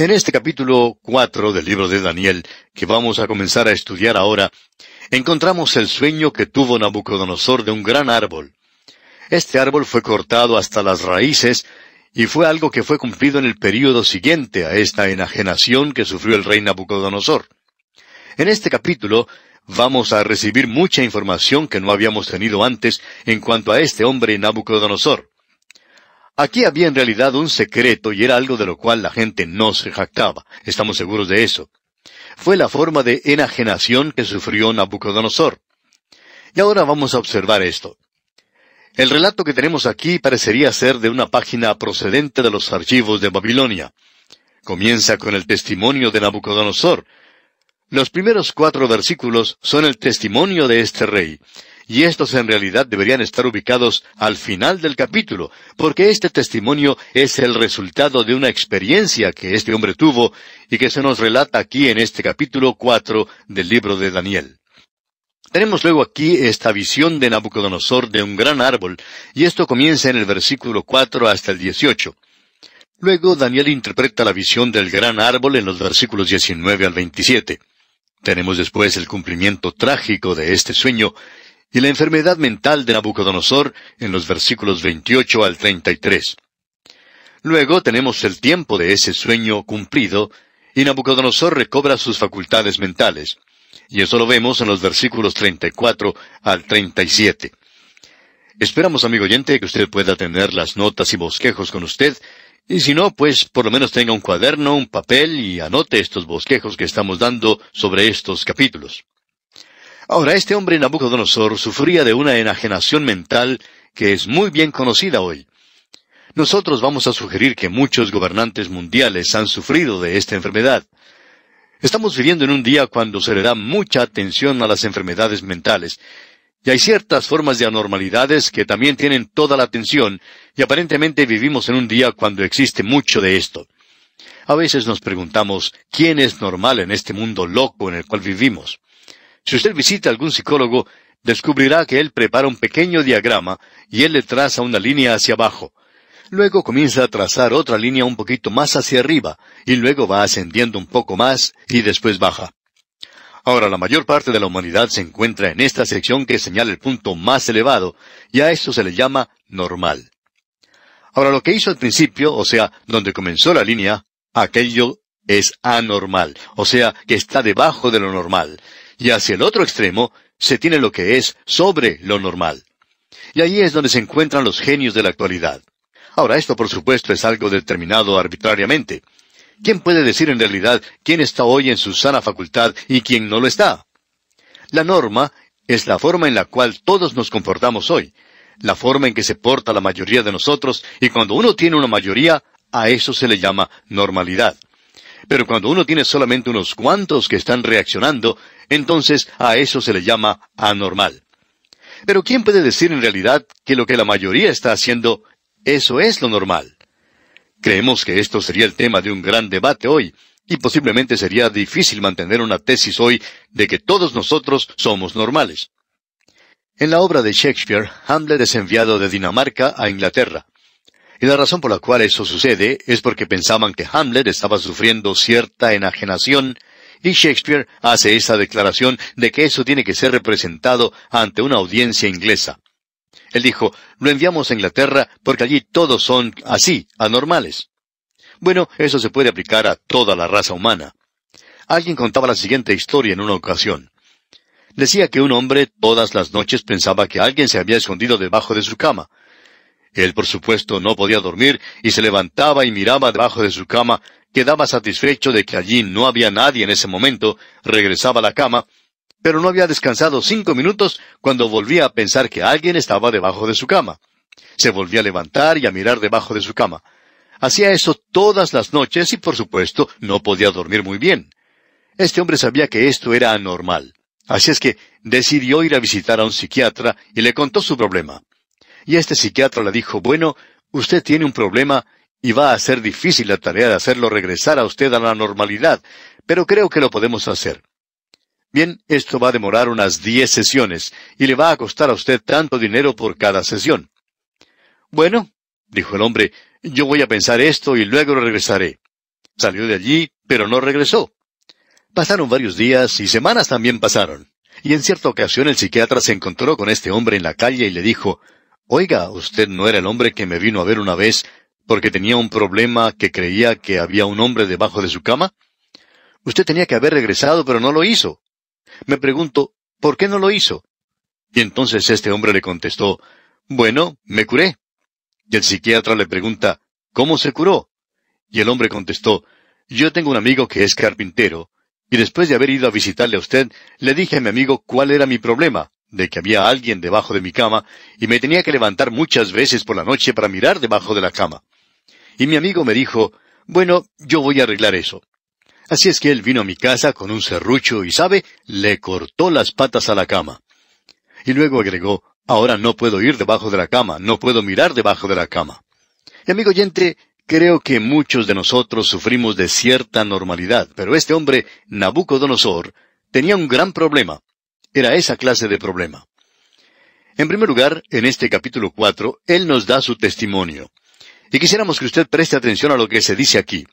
En este capítulo cuatro del libro de Daniel, que vamos a comenzar a estudiar ahora, encontramos el sueño que tuvo Nabucodonosor de un gran árbol. Este árbol fue cortado hasta las raíces y fue algo que fue cumplido en el período siguiente a esta enajenación que sufrió el rey Nabucodonosor. En este capítulo vamos a recibir mucha información que no habíamos tenido antes en cuanto a este hombre Nabucodonosor. Aquí había en realidad un secreto y era algo de lo cual la gente no se jactaba. Estamos seguros de eso. Fue la forma de enajenación que sufrió Nabucodonosor. Y ahora vamos a observar esto. El relato que tenemos aquí parecería ser de una página procedente de los archivos de Babilonia. Comienza con el testimonio de Nabucodonosor. Los primeros cuatro versículos son el testimonio de este rey, y estos en realidad deberían estar ubicados al final del capítulo, porque este testimonio es el resultado de una experiencia que este hombre tuvo y que se nos relata aquí en este capítulo cuatro del libro de Daniel. Tenemos luego aquí esta visión de Nabucodonosor de un gran árbol, y esto comienza en el versículo cuatro hasta el dieciocho. Luego Daniel interpreta la visión del gran árbol en los versículos diecinueve al veintisiete. Tenemos después el cumplimiento trágico de este sueño y la enfermedad mental de Nabucodonosor en los versículos 28 al 33. Luego tenemos el tiempo de ese sueño cumplido y Nabucodonosor recobra sus facultades mentales. Y eso lo vemos en los versículos 34 al 37. Esperamos, amigo oyente, que usted pueda tener las notas y bosquejos con usted, y si no, pues por lo menos tenga un cuaderno, un papel y anote estos bosquejos que estamos dando sobre estos capítulos. Ahora, este hombre Nabucodonosor sufría de una enajenación mental que es muy bien conocida hoy. Nosotros vamos a sugerir que muchos gobernantes mundiales han sufrido de esta enfermedad. Estamos viviendo en un día cuando se le da mucha atención a las enfermedades mentales, y hay ciertas formas de anormalidades que también tienen toda la atención, y aparentemente vivimos en un día cuando existe mucho de esto. A veces nos preguntamos, ¿quién es normal en este mundo loco en el cual vivimos? Si usted visita a algún psicólogo, descubrirá que él prepara un pequeño diagrama y él le traza una línea hacia abajo. Luego comienza a trazar otra línea un poquito más hacia arriba, y luego va ascendiendo un poco más y después baja. Ahora, la mayor parte de la humanidad se encuentra en esta sección que señala el punto más elevado, y a esto se le llama normal. Ahora, lo que hizo al principio, o sea, donde comenzó la línea, aquello es anormal, o sea, que está debajo de lo normal, y hacia el otro extremo se tiene lo que es sobre lo normal. Y ahí es donde se encuentran los genios de la actualidad. Ahora, esto por supuesto es algo determinado arbitrariamente. ¿Quién puede decir en realidad quién está hoy en su sana facultad y quién no lo está? La norma es la forma en la cual todos nos comportamos hoy, la forma en que se porta la mayoría de nosotros, y cuando uno tiene una mayoría, a eso se le llama normalidad. Pero cuando uno tiene solamente unos cuantos que están reaccionando, entonces a eso se le llama anormal. Pero ¿quién puede decir en realidad que lo que la mayoría está haciendo, eso es lo normal? Creemos que esto sería el tema de un gran debate hoy, y posiblemente sería difícil mantener una tesis hoy de que todos nosotros somos normales. En la obra de Shakespeare, Hamlet es enviado de Dinamarca a Inglaterra. Y la razón por la cual eso sucede es porque pensaban que Hamlet estaba sufriendo cierta enajenación, y Shakespeare hace esa declaración de que eso tiene que ser representado ante una audiencia inglesa. Él dijo, lo enviamos a Inglaterra porque allí todos son así, anormales. Bueno, eso se puede aplicar a toda la raza humana. Alguien contaba la siguiente historia en una ocasión. Decía que un hombre todas las noches pensaba que alguien se había escondido debajo de su cama. Él, por supuesto, no podía dormir y se levantaba y miraba debajo de su cama, quedaba satisfecho de que allí no había nadie en ese momento, regresaba a la cama, pero no había descansado cinco minutos cuando volvía a pensar que alguien estaba debajo de su cama. Se volvía a levantar y a mirar debajo de su cama. Hacía eso todas las noches y, por supuesto, no podía dormir muy bien. Este hombre sabía que esto era anormal. Así es que decidió ir a visitar a un psiquiatra y le contó su problema. Y este psiquiatra le dijo, bueno, usted tiene un problema y va a ser difícil la tarea de hacerlo regresar a usted a la normalidad, pero creo que lo podemos hacer. Bien, esto va a demorar unas diez sesiones y le va a costar a usted tanto dinero por cada sesión. Bueno, dijo el hombre, yo voy a pensar esto y luego regresaré. Salió de allí, pero no regresó. Pasaron varios días y semanas también pasaron. Y en cierta ocasión el psiquiatra se encontró con este hombre en la calle y le dijo, Oiga, usted no era el hombre que me vino a ver una vez porque tenía un problema que creía que había un hombre debajo de su cama? Usted tenía que haber regresado, pero no lo hizo. Me pregunto, ¿por qué no lo hizo? Y entonces este hombre le contestó, Bueno, me curé. Y el psiquiatra le pregunta, ¿cómo se curó? Y el hombre contestó, Yo tengo un amigo que es carpintero, y después de haber ido a visitarle a usted, le dije a mi amigo cuál era mi problema, de que había alguien debajo de mi cama, y me tenía que levantar muchas veces por la noche para mirar debajo de la cama. Y mi amigo me dijo, bueno, yo voy a arreglar eso. Así es que él vino a mi casa con un serrucho y, ¿sabe?, le cortó las patas a la cama. Y luego agregó, ahora no puedo ir debajo de la cama, no puedo mirar debajo de la cama. Y amigo oyente, creo que muchos de nosotros sufrimos de cierta normalidad, pero este hombre, Nabucodonosor, tenía un gran problema. Era esa clase de problema. En primer lugar, en este capítulo cuatro, él nos da su testimonio. Y quisiéramos que usted preste atención a lo que se dice aquí.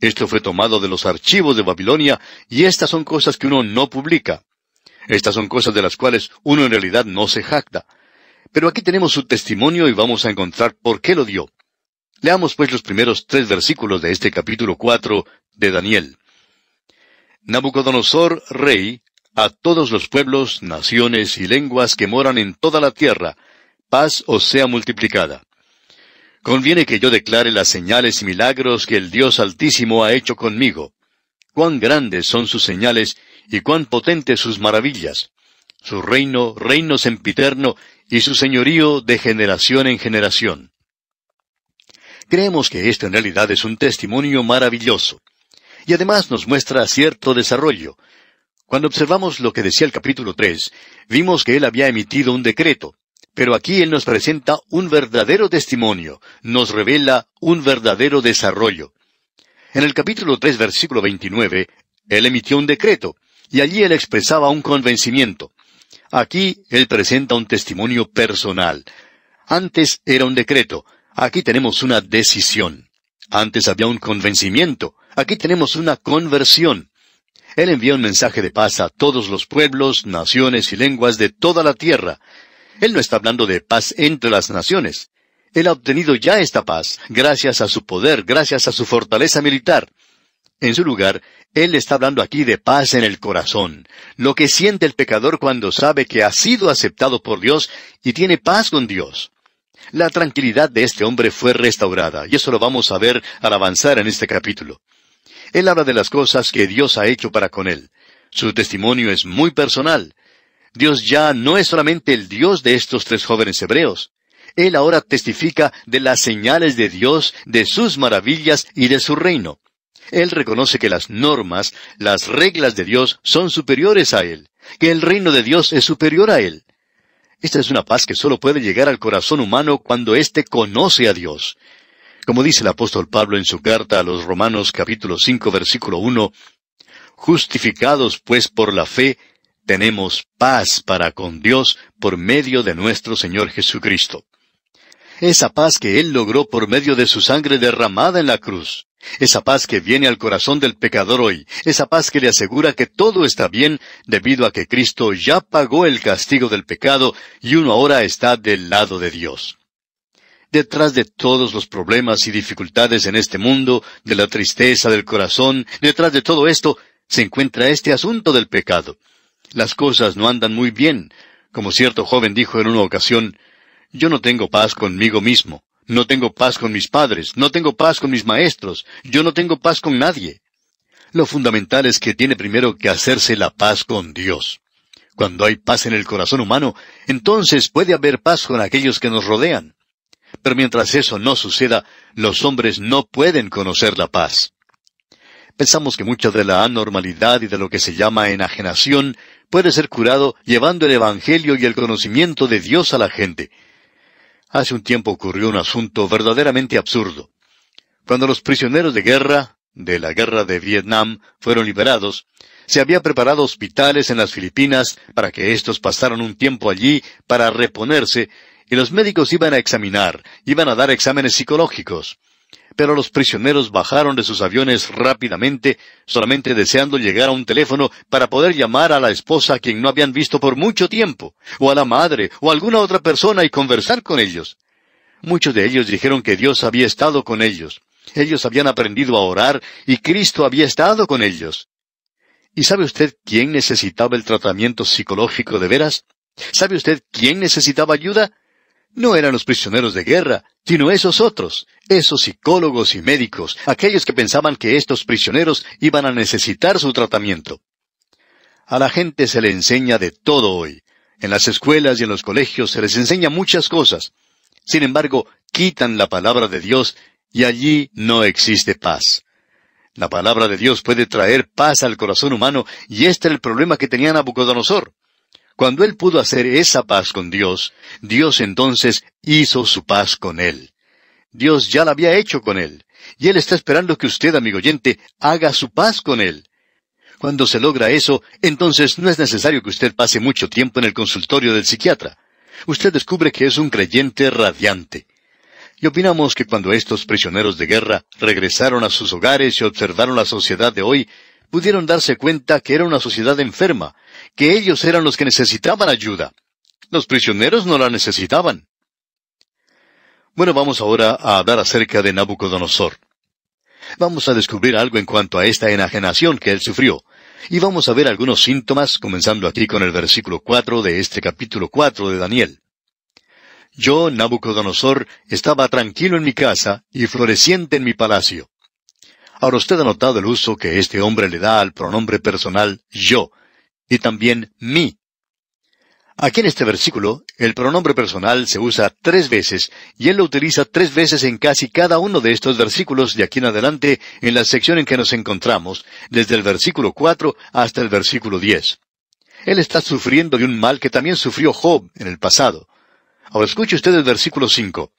Esto fue tomado de los archivos de Babilonia y estas son cosas que uno no publica. Estas son cosas de las cuales uno en realidad no se jacta. Pero aquí tenemos su testimonio y vamos a encontrar por qué lo dio. Leamos pues los primeros tres versículos de este capítulo cuatro de Daniel. Nabucodonosor, rey, a todos los pueblos, naciones y lenguas que moran en toda la tierra, paz os sea multiplicada. Conviene que yo declare las señales y milagros que el Dios Altísimo ha hecho conmigo. Cuán grandes son sus señales y cuán potentes sus maravillas. Su reino, reino sempiterno, y su señorío de generación en generación. Creemos que esto en realidad es un testimonio maravilloso. Y además nos muestra cierto desarrollo. Cuando observamos lo que decía el capítulo 3, vimos que él había emitido un decreto, pero aquí Él nos presenta un verdadero testimonio, nos revela un verdadero desarrollo. En el capítulo 3, versículo 29, Él emitió un decreto, y allí Él expresaba un convencimiento. Aquí Él presenta un testimonio personal. Antes era un decreto, aquí tenemos una decisión. Antes había un convencimiento, aquí tenemos una conversión. Él envía un mensaje de paz a todos los pueblos, naciones y lenguas de toda la tierra, él no está hablando de paz entre las naciones. Él ha obtenido ya esta paz, gracias a su poder, gracias a su fortaleza militar. En su lugar, Él está hablando aquí de paz en el corazón, lo que siente el pecador cuando sabe que ha sido aceptado por Dios y tiene paz con Dios. La tranquilidad de este hombre fue restaurada, y eso lo vamos a ver al avanzar en este capítulo. Él habla de las cosas que Dios ha hecho para con él. Su testimonio es muy personal. Dios ya no es solamente el Dios de estos tres jóvenes hebreos. Él ahora testifica de las señales de Dios, de sus maravillas y de su reino. Él reconoce que las normas, las reglas de Dios son superiores a Él, que el reino de Dios es superior a Él. Esta es una paz que solo puede llegar al corazón humano cuando éste conoce a Dios. Como dice el apóstol Pablo en su carta a los Romanos capítulo 5 versículo 1, Justificados pues por la fe, tenemos paz para con Dios por medio de nuestro Señor Jesucristo. Esa paz que Él logró por medio de su sangre derramada en la cruz. Esa paz que viene al corazón del pecador hoy. Esa paz que le asegura que todo está bien debido a que Cristo ya pagó el castigo del pecado y uno ahora está del lado de Dios. Detrás de todos los problemas y dificultades en este mundo, de la tristeza del corazón, detrás de todo esto, se encuentra este asunto del pecado. Las cosas no andan muy bien. Como cierto joven dijo en una ocasión, yo no tengo paz conmigo mismo, no tengo paz con mis padres, no tengo paz con mis maestros, yo no tengo paz con nadie. Lo fundamental es que tiene primero que hacerse la paz con Dios. Cuando hay paz en el corazón humano, entonces puede haber paz con aquellos que nos rodean. Pero mientras eso no suceda, los hombres no pueden conocer la paz. Pensamos que mucha de la anormalidad y de lo que se llama enajenación puede ser curado llevando el Evangelio y el conocimiento de Dios a la gente. Hace un tiempo ocurrió un asunto verdaderamente absurdo. Cuando los prisioneros de guerra, de la guerra de Vietnam, fueron liberados, se había preparado hospitales en las Filipinas para que éstos pasaran un tiempo allí para reponerse, y los médicos iban a examinar, iban a dar exámenes psicológicos. pero los prisioneros bajaron de sus aviones rápidamente, solamente deseando llegar a un teléfono para poder llamar a la esposa a quien no habían visto por mucho tiempo, o a la madre, o a alguna otra persona y conversar con ellos. Muchos de ellos dijeron que Dios había estado con ellos. Ellos habían aprendido a orar y Cristo había estado con ellos. ¿Y sabe usted quién necesitaba el tratamiento psicológico de veras? ¿Sabe usted quién necesitaba ayuda? No eran los prisioneros de guerra, sino esos otros, esos psicólogos y médicos, aquellos que pensaban que estos prisioneros iban a necesitar su tratamiento. A la gente se le enseña de todo hoy. En las escuelas y en los colegios se les enseña muchas cosas. Sin embargo, quitan la palabra de Dios y allí no existe paz. La palabra de Dios puede traer paz al corazón humano y este era el problema que tenía Nabucodonosor. Cuando él pudo hacer esa paz con Dios, Dios entonces hizo su paz con él. Dios ya la había hecho con él, y él está esperando que usted, amigo oyente, haga su paz con él. Cuando se logra eso, entonces no es necesario que usted pase mucho tiempo en el consultorio del psiquiatra. Usted descubre que es un creyente radiante. Y opinamos que cuando estos prisioneros de guerra regresaron a sus hogares y observaron la sociedad de hoy, pudieron darse cuenta que era una sociedad enferma, que ellos eran los que necesitaban ayuda. Los prisioneros no la necesitaban. Bueno, vamos ahora a hablar acerca de Nabucodonosor. Vamos a descubrir algo en cuanto a esta enajenación que él sufrió. Y vamos a ver algunos síntomas, comenzando aquí con el versículo cuatro de este capítulo cuatro de Daniel. Yo, Nabucodonosor, estaba tranquilo en mi casa y floreciente en mi palacio. Ahora usted ha notado el uso que este hombre le da al pronombre personal yo, y también mí. Aquí en este versículo, el pronombre personal se usa tres veces, y él lo utiliza tres veces en casi cada uno de estos versículos de aquí en adelante en la sección en que nos encontramos, desde el versículo cuatro hasta el versículo diez. Él está sufriendo de un mal que también sufrió Job en el pasado. Ahora escuche usted el versículo cinco.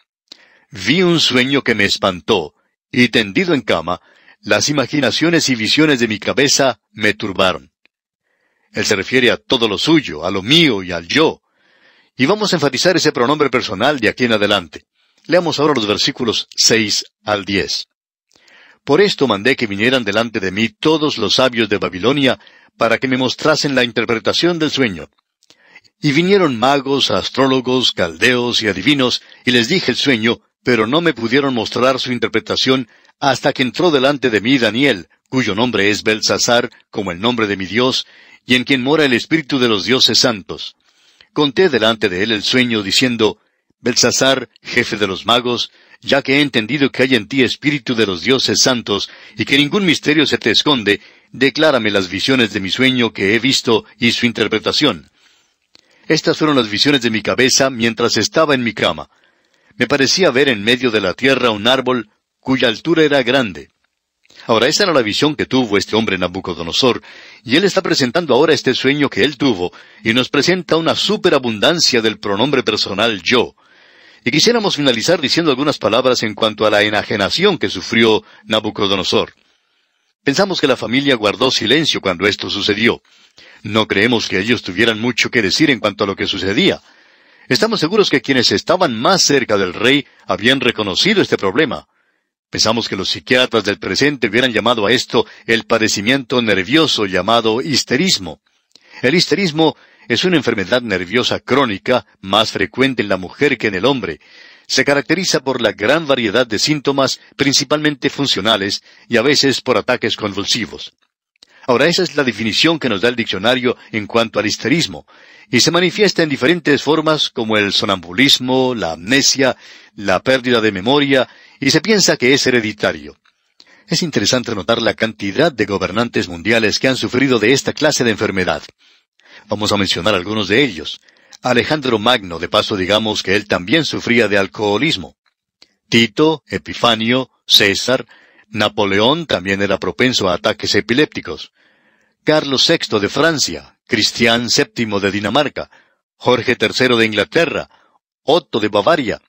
Vi un sueño que me espantó, y tendido en cama, las imaginaciones y visiones de mi cabeza me turbaron. Él se refiere a todo lo suyo, a lo mío y al yo. Y vamos a enfatizar ese pronombre personal de aquí en adelante. Leamos ahora los versículos seis al diez. Por esto mandé que vinieran delante de mí todos los sabios de Babilonia, para que me mostrasen la interpretación del sueño. Y vinieron magos, astrólogos, caldeos y adivinos, y les dije el sueño, pero no me pudieron mostrar su interpretación hasta que entró delante de mí Daniel, cuyo nombre es Belsasar, como el nombre de mi Dios, y en quien mora el Espíritu de los dioses santos. Conté delante de él el sueño, diciendo, Belsasar, jefe de los magos, ya que he entendido que hay en ti Espíritu de los dioses santos, y que ningún misterio se te esconde, declárame las visiones de mi sueño que he visto y su interpretación. Estas fueron las visiones de mi cabeza mientras estaba en mi cama. Me parecía ver en medio de la tierra un árbol cuya altura era grande. Ahora, esa era la visión que tuvo este hombre Nabucodonosor, y él está presentando ahora este sueño que él tuvo, y nos presenta una superabundancia del pronombre personal yo. Y quisiéramos finalizar diciendo algunas palabras en cuanto a la enajenación que sufrió Nabucodonosor. Pensamos que la familia guardó silencio cuando esto sucedió. No creemos que ellos tuvieran mucho que decir en cuanto a lo que sucedía. Estamos seguros que quienes estaban más cerca del rey habían reconocido este problema. Pensamos que los psiquiatras del presente hubieran llamado a esto el padecimiento nervioso llamado histerismo. El histerismo es una enfermedad nerviosa crónica más frecuente en la mujer que en el hombre. Se caracteriza por la gran variedad de síntomas, principalmente funcionales, y a veces por ataques convulsivos. Ahora, esa es la definición que nos da el diccionario en cuanto al histerismo, y se manifiesta en diferentes formas como el sonambulismo, la amnesia, la pérdida de memoria, y se piensa que es hereditario. Es interesante notar la cantidad de gobernantes mundiales que han sufrido de esta clase de enfermedad. Vamos a mencionar algunos de ellos. Alejandro Magno, de paso digamos que él también sufría de alcoholismo. Tito, Epifanio, César, Napoleón también era propenso a ataques epilépticos. Carlos VI de Francia, Cristián VII de Dinamarca, Jorge III de Inglaterra, Otto de Bavaria,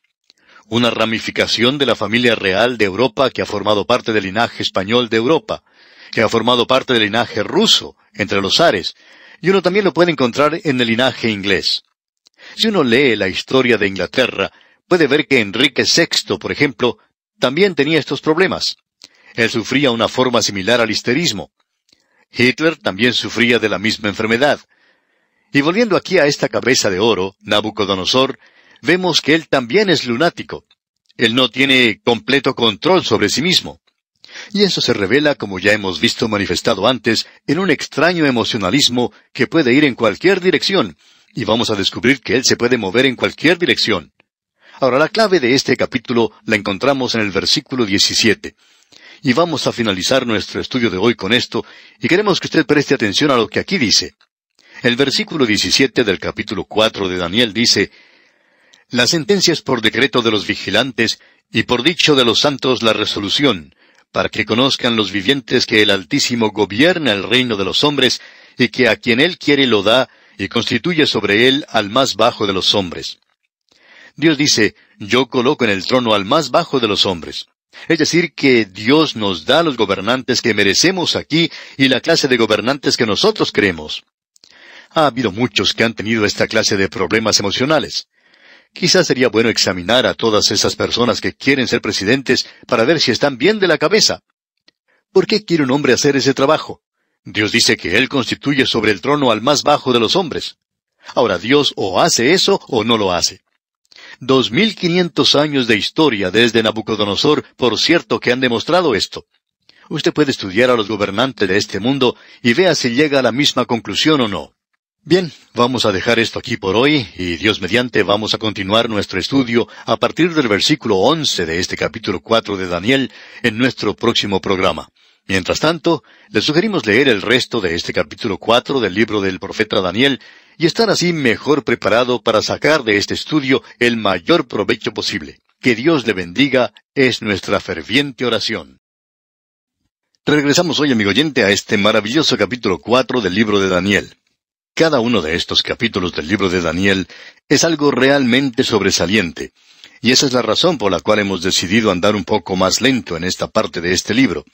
una ramificación de la familia real de Europa que ha formado parte del linaje español de Europa, que ha formado parte del linaje ruso, entre los ares, y uno también lo puede encontrar en el linaje inglés. Si uno lee la historia de Inglaterra, puede ver que Enrique VI, por ejemplo, también tenía estos problemas. Él sufría una forma similar al histerismo. Hitler también sufría de la misma enfermedad. Y volviendo aquí a esta cabeza de oro, Nabucodonosor, vemos que él también es lunático. Él no tiene completo control sobre sí mismo. Y eso se revela, como ya hemos visto manifestado antes, en un extraño emocionalismo que puede ir en cualquier dirección, y vamos a descubrir que él se puede mover en cualquier dirección. Ahora, la clave de este capítulo la encontramos en el versículo 17. Y vamos a finalizar nuestro estudio de hoy con esto, y queremos que usted preste atención a lo que aquí dice. El versículo 17 del capítulo 4 de Daniel dice, La sentencia es por decreto de los vigilantes, y por dicho de los santos la resolución, para que conozcan los vivientes que el Altísimo gobierna el reino de los hombres, y que a quien él quiere lo da, y constituye sobre él al más bajo de los hombres. Dios dice, yo coloco en el trono al más bajo de los hombres. Es decir, que Dios nos da los gobernantes que merecemos aquí y la clase de gobernantes que nosotros queremos. Ha habido muchos que han tenido esta clase de problemas emocionales. Quizás sería bueno examinar a todas esas personas que quieren ser presidentes para ver si están bien de la cabeza. ¿Por qué quiere un hombre hacer ese trabajo? Dios dice que Él constituye sobre el trono al más bajo de los hombres. Ahora Dios o hace eso o no lo hace. Dos mil quinientos años de historia desde Nabucodonosor, por cierto, que han demostrado esto. Usted puede estudiar a los gobernantes de este mundo y vea si llega a la misma conclusión o no. Bien, vamos a dejar esto aquí por hoy y Dios mediante vamos a continuar nuestro estudio a partir del versículo once de este capítulo cuatro de Daniel en nuestro próximo programa. Mientras tanto, le sugerimos leer el resto de este capítulo cuatro del libro del profeta Daniel y estar así mejor preparado para sacar de este estudio el mayor provecho posible. Que Dios le bendiga es nuestra ferviente oración. Regresamos hoy, amigo oyente, a este maravilloso capítulo cuatro del libro de Daniel. Cada uno de estos capítulos del libro de Daniel es algo realmente sobresaliente, y esa es la razón por la cual hemos decidido andar un poco más lento en esta parte de este libro.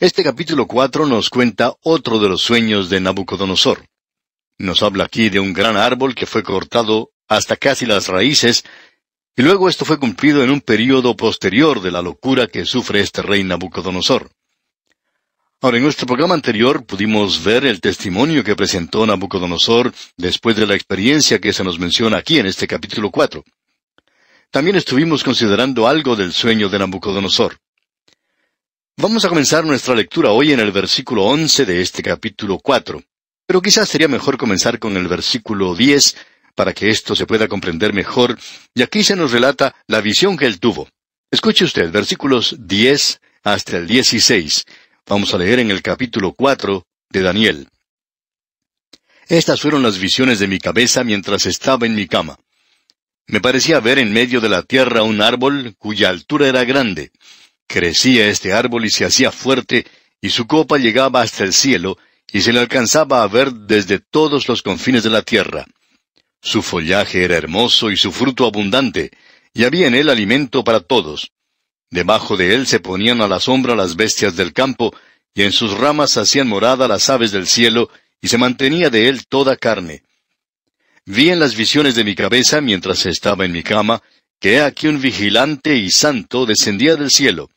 Este capítulo cuatro nos cuenta otro de los sueños de Nabucodonosor. Nos habla aquí de un gran árbol que fue cortado hasta casi las raíces, y luego esto fue cumplido en un período posterior de la locura que sufre este rey Nabucodonosor. Ahora, en nuestro programa anterior pudimos ver el testimonio que presentó Nabucodonosor después de la experiencia que se nos menciona aquí en este capítulo cuatro. También estuvimos considerando algo del sueño de Nabucodonosor. Vamos a comenzar nuestra lectura hoy en el versículo once de este capítulo cuatro. Pero quizás sería mejor comenzar con el versículo diez para que esto se pueda comprender mejor, y aquí se nos relata la visión que él tuvo. Escuche usted, versículos diez hasta el dieciséis. Vamos a leer en el capítulo cuatro de Daniel. Estas fueron las visiones de mi cabeza mientras estaba en mi cama. Me parecía ver en medio de la tierra un árbol cuya altura era grande, Crecía este árbol y se hacía fuerte, y su copa llegaba hasta el cielo, y se le alcanzaba a ver desde todos los confines de la tierra. Su follaje era hermoso y su fruto abundante, y había en él alimento para todos. Debajo de él se ponían a la sombra las bestias del campo, y en sus ramas hacían morada las aves del cielo, y se mantenía de él toda carne. Vi en las visiones de mi cabeza mientras estaba en mi cama, que aquí un vigilante y santo descendía del cielo.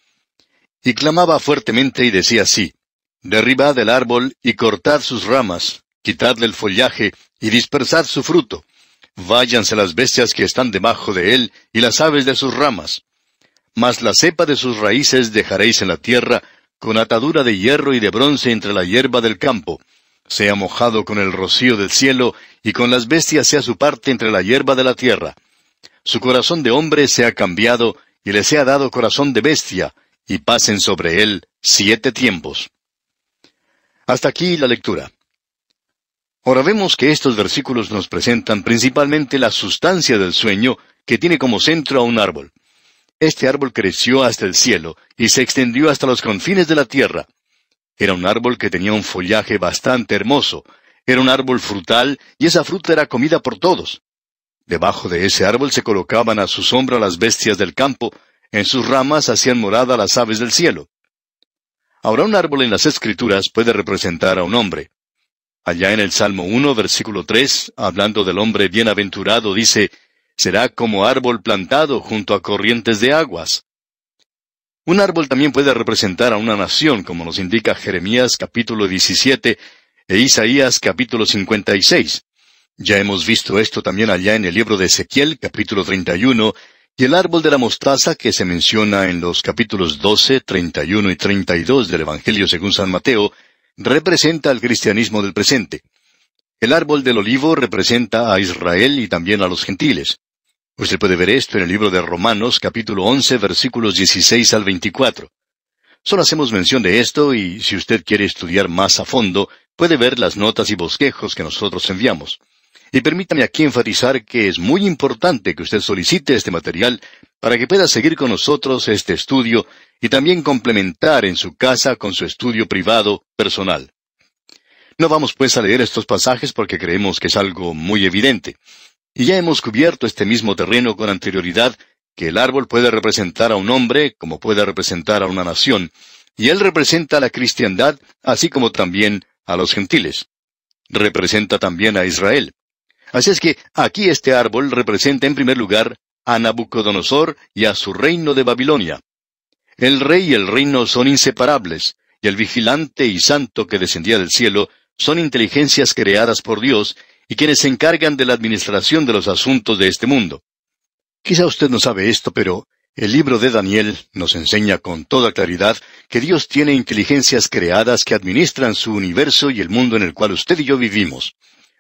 Y clamaba fuertemente y decía así, Derribad el árbol y cortad sus ramas, quitadle el follaje y dispersad su fruto. Váyanse las bestias que están debajo de él y las aves de sus ramas. Mas la cepa de sus raíces dejaréis en la tierra, con atadura de hierro y de bronce entre la hierba del campo. Sea mojado con el rocío del cielo, y con las bestias sea su parte entre la hierba de la tierra su corazón de hombre se ha cambiado y le sea dado corazón de bestia, y pasen sobre él siete tiempos. Hasta aquí la lectura. Ahora vemos que estos versículos nos presentan principalmente la sustancia del sueño que tiene como centro a un árbol. Este árbol creció hasta el cielo y se extendió hasta los confines de la tierra. Era un árbol que tenía un follaje bastante hermoso, era un árbol frutal y esa fruta era comida por todos. Debajo de ese árbol se colocaban a su sombra las bestias del campo, en sus ramas hacían morada las aves del cielo. Ahora un árbol en las Escrituras puede representar a un hombre. Allá en el Salmo 1, versículo 3, hablando del hombre bienaventurado, dice, será como árbol plantado junto a corrientes de aguas. Un árbol también puede representar a una nación, como nos indica Jeremías capítulo 17 e Isaías capítulo 56. Ya hemos visto esto también allá en el libro de Ezequiel capítulo 31 y el árbol de la mostaza que se menciona en los capítulos 12, 31 y 32 del Evangelio según San Mateo, representa al cristianismo del presente. El árbol del olivo representa a Israel y también a los gentiles. Usted puede ver esto en el libro de Romanos capítulo 11 versículos 16 al 24. Solo hacemos mención de esto y si usted quiere estudiar más a fondo, puede ver las notas y bosquejos que nosotros enviamos. Y permítame aquí enfatizar que es muy importante que usted solicite este material para que pueda seguir con nosotros este estudio y también complementar en su casa con su estudio privado personal. No vamos pues a leer estos pasajes porque creemos que es algo muy evidente. Y ya hemos cubierto este mismo terreno con anterioridad, que el árbol puede representar a un hombre como puede representar a una nación, y él representa a la cristiandad así como también a los gentiles. Representa también a Israel. Así es que aquí este árbol representa en primer lugar a Nabucodonosor y a su reino de Babilonia. El rey y el reino son inseparables, y el vigilante y santo que descendía del cielo son inteligencias creadas por Dios y quienes se encargan de la administración de los asuntos de este mundo. Quizá usted no sabe esto, pero el libro de Daniel nos enseña con toda claridad que Dios tiene inteligencias creadas que administran su universo y el mundo en el cual usted y yo vivimos.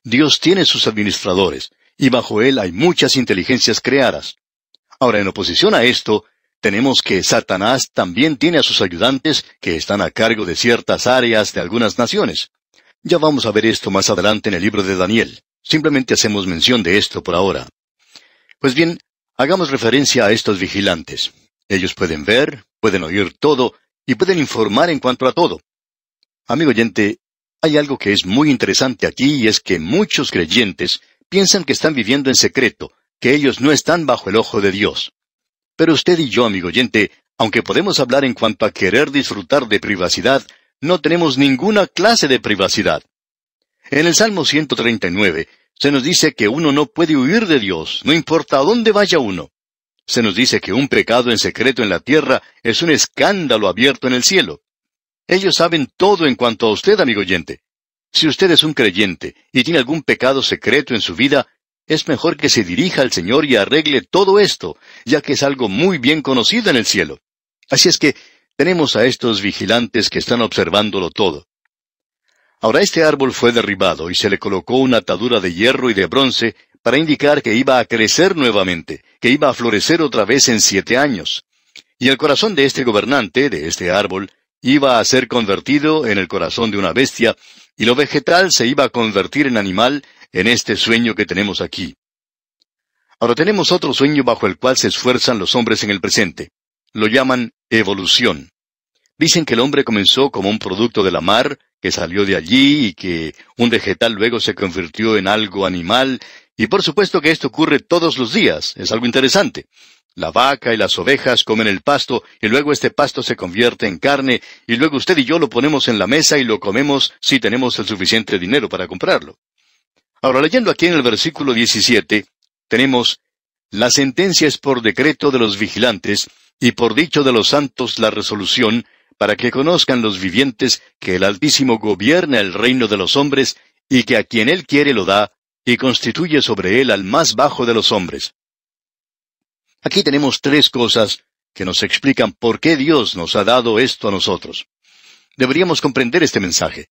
Dios tiene sus administradores, y bajo él hay muchas inteligencias creadas. Ahora, en oposición a esto, tenemos que Satanás también tiene a sus ayudantes que están a cargo de ciertas áreas de algunas naciones. Ya vamos a ver esto más adelante en el libro de Daniel. Simplemente hacemos mención de esto por ahora. Pues bien, hagamos referencia a estos vigilantes. Ellos pueden ver, pueden oír todo y pueden informar en cuanto a todo. Amigo oyente, hay algo que es muy interesante aquí y es que muchos creyentes piensan que están viviendo en secreto, que ellos no están bajo el ojo de Dios. Pero usted y yo, amigo oyente, aunque podemos hablar en cuanto a querer disfrutar de privacidad, no tenemos ninguna clase de privacidad. En el Salmo 139 se nos dice que uno no puede huir de Dios, no importa a dónde vaya uno. Se nos dice que un pecado en secreto en la tierra es un escándalo abierto en el cielo. Ellos saben todo en cuanto a usted, amigo oyente. Si usted es un creyente y tiene algún pecado secreto en su vida, es mejor que se dirija al Señor y arregle todo esto, ya que es algo muy bien conocido en el cielo. Así es que tenemos a estos vigilantes que están observándolo todo. Ahora este árbol fue derribado y se le colocó una atadura de hierro y de bronce para indicar que iba a crecer nuevamente, que iba a florecer otra vez en siete años. Y el corazón de este gobernante, de este árbol, iba a ser convertido en el corazón de una bestia, y lo vegetal se iba a convertir en animal en este sueño que tenemos aquí. Ahora tenemos otro sueño bajo el cual se esfuerzan los hombres en el presente. Lo llaman evolución. Dicen que el hombre comenzó como un producto de la mar, que salió de allí y que un vegetal luego se convirtió en algo animal, y por supuesto que esto ocurre todos los días, es algo interesante. La vaca y las ovejas comen el pasto y luego este pasto se convierte en carne y luego usted y yo lo ponemos en la mesa y lo comemos si tenemos el suficiente dinero para comprarlo. Ahora leyendo aquí en el versículo 17, tenemos, la sentencia es por decreto de los vigilantes y por dicho de los santos la resolución, para que conozcan los vivientes que el Altísimo gobierna el reino de los hombres y que a quien él quiere lo da y constituye sobre él al más bajo de los hombres. Aquí tenemos tres cosas que nos explican por qué Dios nos ha dado esto a nosotros. Deberíamos comprender este mensaje.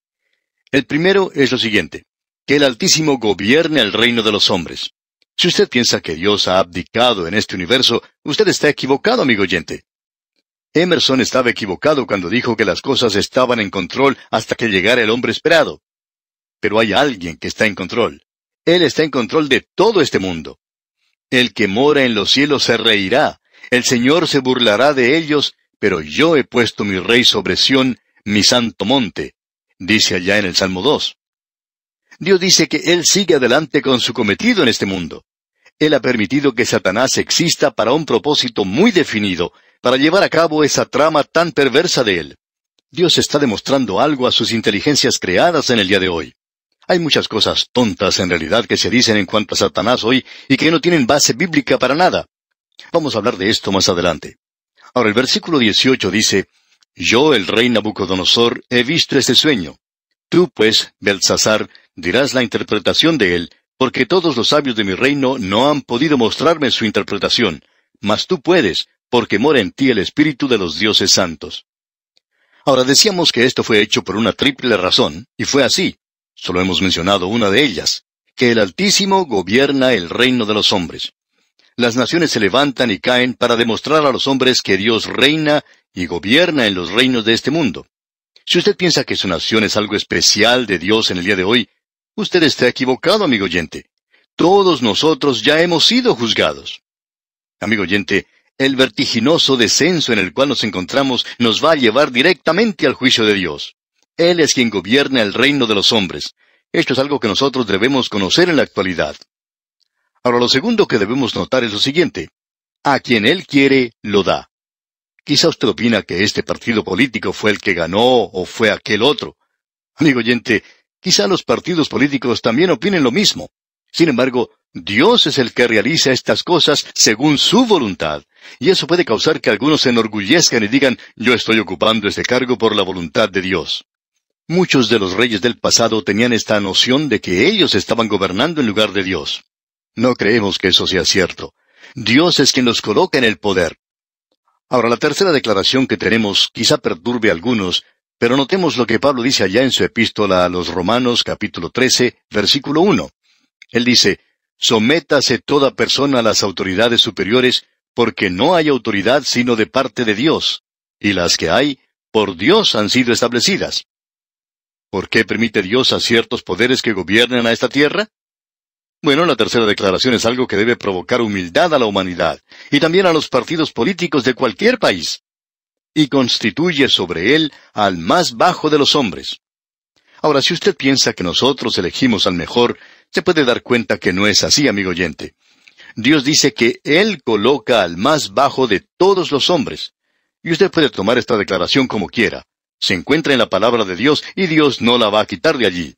El primero es lo siguiente, que el Altísimo gobierne el reino de los hombres. Si usted piensa que Dios ha abdicado en este universo, usted está equivocado, amigo oyente. Emerson estaba equivocado cuando dijo que las cosas estaban en control hasta que llegara el hombre esperado. Pero hay alguien que está en control. Él está en control de todo este mundo. El que mora en los cielos se reirá, el Señor se burlará de ellos, pero yo he puesto mi rey sobre Sión, mi santo monte, dice allá en el Salmo 2. Dios dice que Él sigue adelante con su cometido en este mundo. Él ha permitido que Satanás exista para un propósito muy definido, para llevar a cabo esa trama tan perversa de Él. Dios está demostrando algo a sus inteligencias creadas en el día de hoy. Hay muchas cosas tontas en realidad que se dicen en cuanto a Satanás hoy y que no tienen base bíblica para nada. Vamos a hablar de esto más adelante. Ahora el versículo 18 dice, Yo, el rey Nabucodonosor, he visto este sueño. Tú, pues, Belsasar, dirás la interpretación de él, porque todos los sabios de mi reino no han podido mostrarme su interpretación, mas tú puedes, porque mora en ti el espíritu de los dioses santos. Ahora decíamos que esto fue hecho por una triple razón, y fue así. Solo hemos mencionado una de ellas, que el Altísimo gobierna el reino de los hombres. Las naciones se levantan y caen para demostrar a los hombres que Dios reina y gobierna en los reinos de este mundo. Si usted piensa que su nación es algo especial de Dios en el día de hoy, usted está equivocado, amigo oyente. Todos nosotros ya hemos sido juzgados. Amigo oyente, el vertiginoso descenso en el cual nos encontramos nos va a llevar directamente al juicio de Dios. Él es quien gobierna el reino de los hombres. Esto es algo que nosotros debemos conocer en la actualidad. Ahora, lo segundo que debemos notar es lo siguiente. A quien Él quiere, lo da. Quizá usted opina que este partido político fue el que ganó o fue aquel otro. Amigo oyente, quizá los partidos políticos también opinen lo mismo. Sin embargo, Dios es el que realiza estas cosas según su voluntad, y eso puede causar que algunos se enorgullezcan y digan, yo estoy ocupando este cargo por la voluntad de Dios. Muchos de los reyes del pasado tenían esta noción de que ellos estaban gobernando en lugar de Dios. No creemos que eso sea cierto. Dios es quien los coloca en el poder. Ahora, la tercera declaración que tenemos quizá perturbe a algunos, pero notemos lo que Pablo dice allá en su epístola a los Romanos capítulo 13, versículo 1. Él dice, Sométase toda persona a las autoridades superiores, porque no hay autoridad sino de parte de Dios, y las que hay, por Dios han sido establecidas. ¿Por qué permite Dios a ciertos poderes que gobiernen a esta tierra? Bueno, la tercera declaración es algo que debe provocar humildad a la humanidad y también a los partidos políticos de cualquier país. Y constituye sobre él al más bajo de los hombres. Ahora, si usted piensa que nosotros elegimos al mejor, se puede dar cuenta que no es así, amigo oyente. Dios dice que Él coloca al más bajo de todos los hombres. Y usted puede tomar esta declaración como quiera. Se encuentra en la palabra de Dios y Dios no la va a quitar de allí.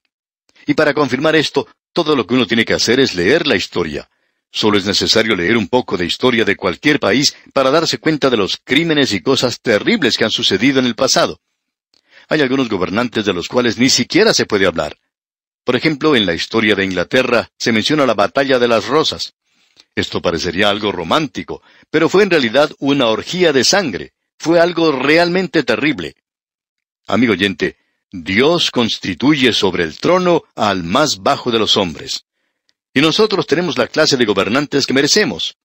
Y para confirmar esto, todo lo que uno tiene que hacer es leer la historia. Solo es necesario leer un poco de historia de cualquier país para darse cuenta de los crímenes y cosas terribles que han sucedido en el pasado. Hay algunos gobernantes de los cuales ni siquiera se puede hablar. Por ejemplo, en la historia de Inglaterra se menciona la batalla de las rosas. Esto parecería algo romántico, pero fue en realidad una orgía de sangre. Fue algo realmente terrible. Amigo oyente, Dios constituye sobre el trono al más bajo de los hombres. Y nosotros tenemos la clase de gobernantes que merecemos.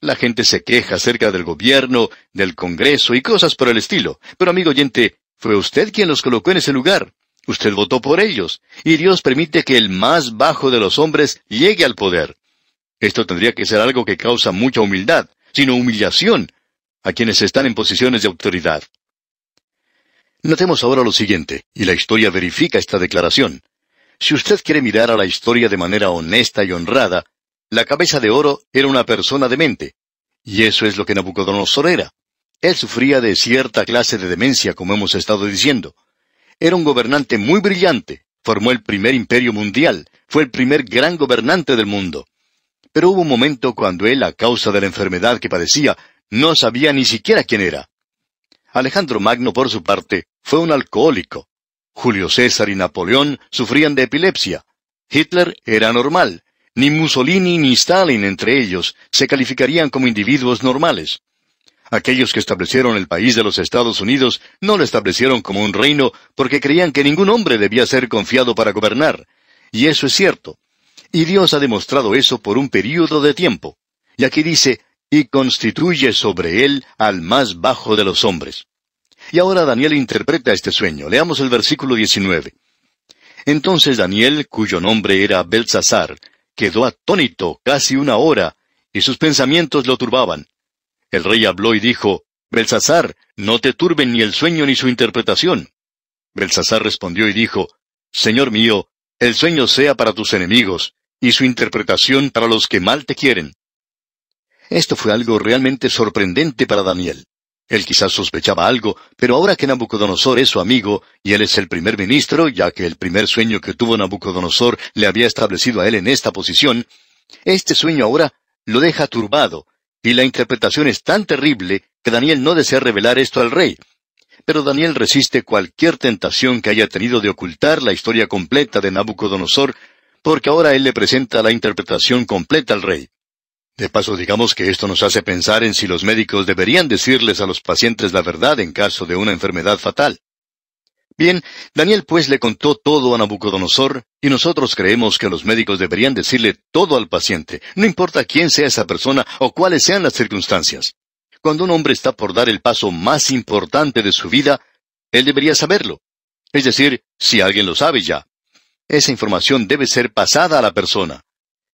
La gente se queja acerca del gobierno, del Congreso y cosas por el estilo. Pero amigo oyente, fue usted quien los colocó en ese lugar. Usted votó por ellos. Y Dios permite que el más bajo de los hombres llegue al poder. Esto tendría que ser algo que causa mucha humildad, sino humillación, a quienes están en posiciones de autoridad. Notemos ahora lo siguiente, y la historia verifica esta declaración. Si usted quiere mirar a la historia de manera honesta y honrada, la cabeza de oro era una persona demente. Y eso es lo que Nabucodonosor era. Él sufría de cierta clase de demencia, como hemos estado diciendo. Era un gobernante muy brillante, formó el primer imperio mundial, fue el primer gran gobernante del mundo. Pero hubo un momento cuando él, a causa de la enfermedad que padecía, no sabía ni siquiera quién era. Alejandro Magno, por su parte, fue un alcohólico. Julio César y Napoleón sufrían de epilepsia. Hitler era normal. Ni Mussolini ni Stalin entre ellos se calificarían como individuos normales. Aquellos que establecieron el país de los Estados Unidos no lo establecieron como un reino porque creían que ningún hombre debía ser confiado para gobernar. Y eso es cierto. Y Dios ha demostrado eso por un período de tiempo. Y aquí dice, y constituye sobre él al más bajo de los hombres. Y ahora Daniel interpreta este sueño. Leamos el versículo 19. Entonces Daniel, cuyo nombre era Belsasar, quedó atónito casi una hora, y sus pensamientos lo turbaban. El rey habló y dijo, Belsasar, no te turben ni el sueño ni su interpretación. Belsasar respondió y dijo, Señor mío, el sueño sea para tus enemigos, y su interpretación para los que mal te quieren. Esto fue algo realmente sorprendente para Daniel. Él quizás sospechaba algo, pero ahora que Nabucodonosor es su amigo, y él es el primer ministro, ya que el primer sueño que tuvo Nabucodonosor le había establecido a él en esta posición, este sueño ahora lo deja turbado, y la interpretación es tan terrible que Daniel no desea revelar esto al rey. Pero Daniel resiste cualquier tentación que haya tenido de ocultar la historia completa de Nabucodonosor, porque ahora él le presenta la interpretación completa al rey. De paso, digamos que esto nos hace pensar en si los médicos deberían decirles a los pacientes la verdad en caso de una enfermedad fatal. Bien, Daniel pues le contó todo a Nabucodonosor, y nosotros creemos que los médicos deberían decirle todo al paciente, no importa quién sea esa persona o cuáles sean las circunstancias. Cuando un hombre está por dar el paso más importante de su vida, él debería saberlo. Es decir, si alguien lo sabe ya. Esa información debe ser pasada a la persona.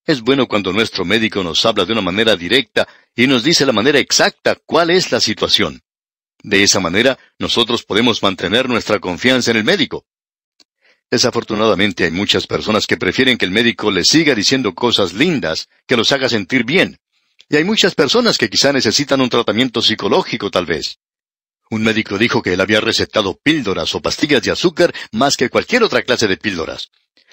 Es bueno cuando nuestro médico nos habla de una manera directa y nos dice la manera exacta cuál es la situación. De esa manera, nosotros podemos mantener nuestra confianza en el médico. Desafortunadamente hay muchas personas que prefieren que el médico les siga diciendo cosas lindas, que los haga sentir bien. Y hay muchas personas que quizá necesitan un tratamiento psicológico tal vez. Un médico dijo que él había recetado píldoras o pastillas de azúcar más que cualquier otra clase de píldoras.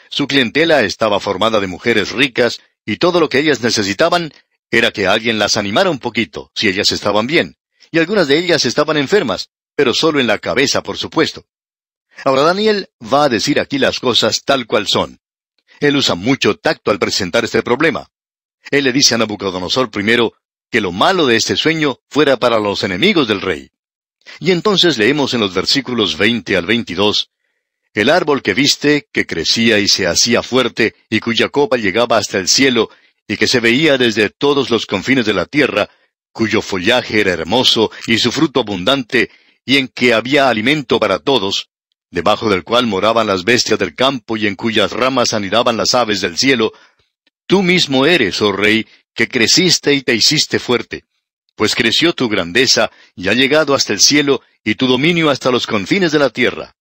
Su clientela estaba formada de mujeres ricas y todo lo que ellas necesitaban era que alguien las animara un poquito, si ellas estaban bien y algunas de ellas estaban enfermas, pero solo en la cabeza, por supuesto. Ahora Daniel va a decir aquí las cosas tal cual son. Él usa mucho tacto al presentar este problema. Él le dice a Nabucodonosor primero que lo malo de este sueño fuera para los enemigos del rey. Y entonces leemos en los versículos 20 al 22, El árbol que viste, que crecía y se hacía fuerte, y cuya copa llegaba hasta el cielo, y que se veía desde todos los confines de la tierra, cuyo follaje era hermoso y su fruto abundante, y en que había alimento para todos, debajo del cual moraban las bestias del campo y en cuyas ramas anidaban las aves del cielo, tú mismo eres, oh rey, que creciste y te hiciste fuerte, pues creció tu grandeza y ha llegado hasta el cielo y tu dominio hasta los confines de la tierra.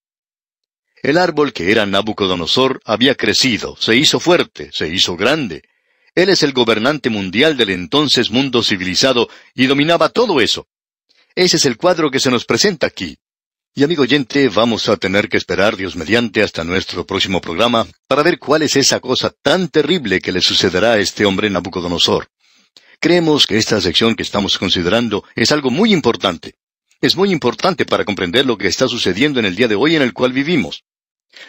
El árbol que era Nabucodonosor había crecido, se hizo fuerte, se hizo grande, él es el gobernante mundial del entonces mundo civilizado y dominaba todo eso. Ese es el cuadro que se nos presenta aquí. Y amigo oyente, vamos a tener que esperar Dios mediante hasta nuestro próximo programa para ver cuál es esa cosa tan terrible que le sucederá a este hombre Nabucodonosor. Creemos que esta sección que estamos considerando es algo muy importante. Es muy importante para comprender lo que está sucediendo en el día de hoy en el cual vivimos.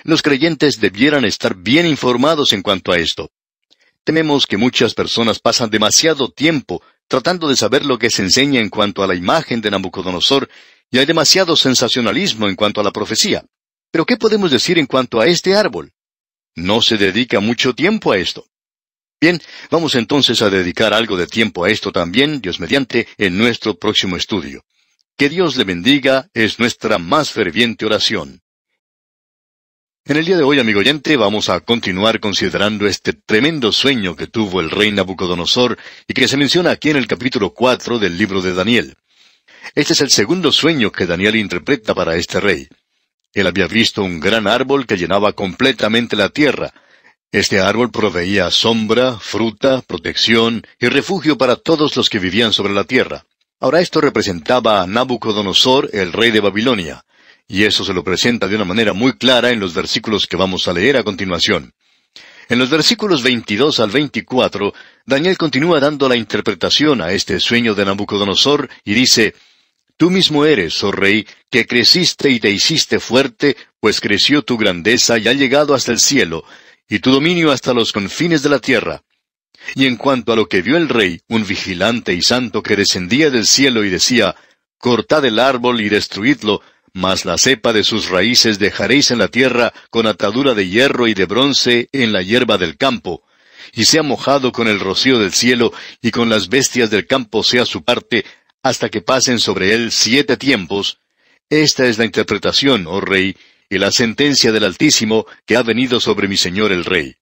Los creyentes debieran estar bien informados en cuanto a esto. Tememos que muchas personas pasan demasiado tiempo tratando de saber lo que se enseña en cuanto a la imagen de Nabucodonosor y hay demasiado sensacionalismo en cuanto a la profecía. Pero ¿qué podemos decir en cuanto a este árbol? No se dedica mucho tiempo a esto. Bien, vamos entonces a dedicar algo de tiempo a esto también, Dios mediante, en nuestro próximo estudio. Que Dios le bendiga es nuestra más ferviente oración. En el día de hoy, amigo oyente, vamos a continuar considerando este tremendo sueño que tuvo el rey Nabucodonosor y que se menciona aquí en el capítulo cuatro del libro de Daniel. Este es el segundo sueño que Daniel interpreta para este rey. Él había visto un gran árbol que llenaba completamente la tierra. Este árbol proveía sombra, fruta, protección y refugio para todos los que vivían sobre la tierra. Ahora esto representaba a Nabucodonosor, el rey de Babilonia y eso se lo presenta de una manera muy clara en los versículos que vamos a leer a continuación. En los versículos 22 al 24, Daniel continúa dando la interpretación a este sueño de Nabucodonosor y dice, Tú mismo eres, oh rey, que creciste y te hiciste fuerte, pues creció tu grandeza y ha llegado hasta el cielo, y tu dominio hasta los confines de la tierra. Y en cuanto a lo que vio el rey, un vigilante y santo que descendía del cielo y decía, Cortad el árbol y destruidlo, mas la cepa de sus raíces dejaréis en la tierra con atadura de hierro y de bronce en la hierba del campo, y sea mojado con el rocío del cielo, y con las bestias del campo sea su parte, hasta que pasen sobre él siete tiempos. Esta es la interpretación, oh rey, y la sentencia del Altísimo que ha venido sobre mi señor el rey.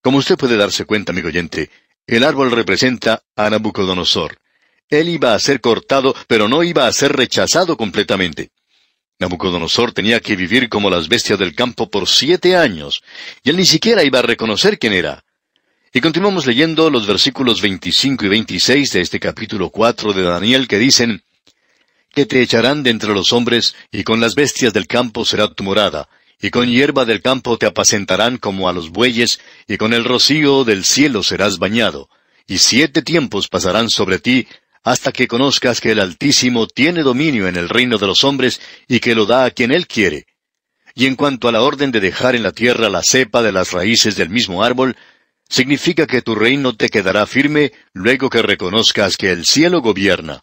Como usted puede darse cuenta, amigo oyente, el árbol representa a Nabucodonosor. Él iba a ser cortado, pero no iba a ser rechazado completamente. Nabucodonosor tenía que vivir como las bestias del campo por siete años, y él ni siquiera iba a reconocer quién era. Y continuamos leyendo los versículos 25 y 26 de este capítulo 4 de Daniel que dicen, que te echarán de entre los hombres, y con las bestias del campo será tu morada, y con hierba del campo te apacentarán como a los bueyes, y con el rocío del cielo serás bañado, y siete tiempos pasarán sobre ti, hasta que conozcas que el Altísimo tiene dominio en el reino de los hombres y que lo da a quien él quiere. Y en cuanto a la orden de dejar en la tierra la cepa de las raíces del mismo árbol, significa que tu reino te quedará firme luego que reconozcas que el cielo gobierna.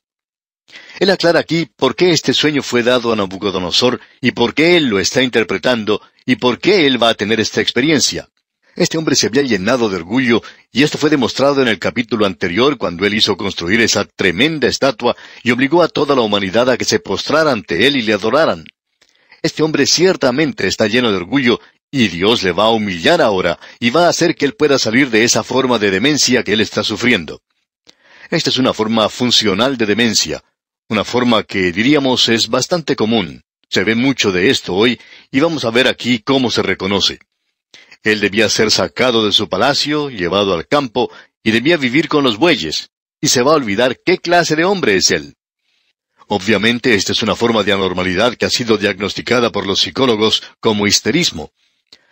Él aclara aquí por qué este sueño fue dado a Nabucodonosor y por qué él lo está interpretando y por qué él va a tener esta experiencia. Este hombre se había llenado de orgullo, y esto fue demostrado en el capítulo anterior cuando él hizo construir esa tremenda estatua y obligó a toda la humanidad a que se postrara ante él y le adoraran. Este hombre ciertamente está lleno de orgullo, y Dios le va a humillar ahora, y va a hacer que él pueda salir de esa forma de demencia que él está sufriendo. Esta es una forma funcional de demencia, una forma que diríamos es bastante común. Se ve mucho de esto hoy, y vamos a ver aquí cómo se reconoce. Él debía ser sacado de su palacio, llevado al campo, y debía vivir con los bueyes, y se va a olvidar qué clase de hombre es él. Obviamente esta es una forma de anormalidad que ha sido diagnosticada por los psicólogos como histerismo.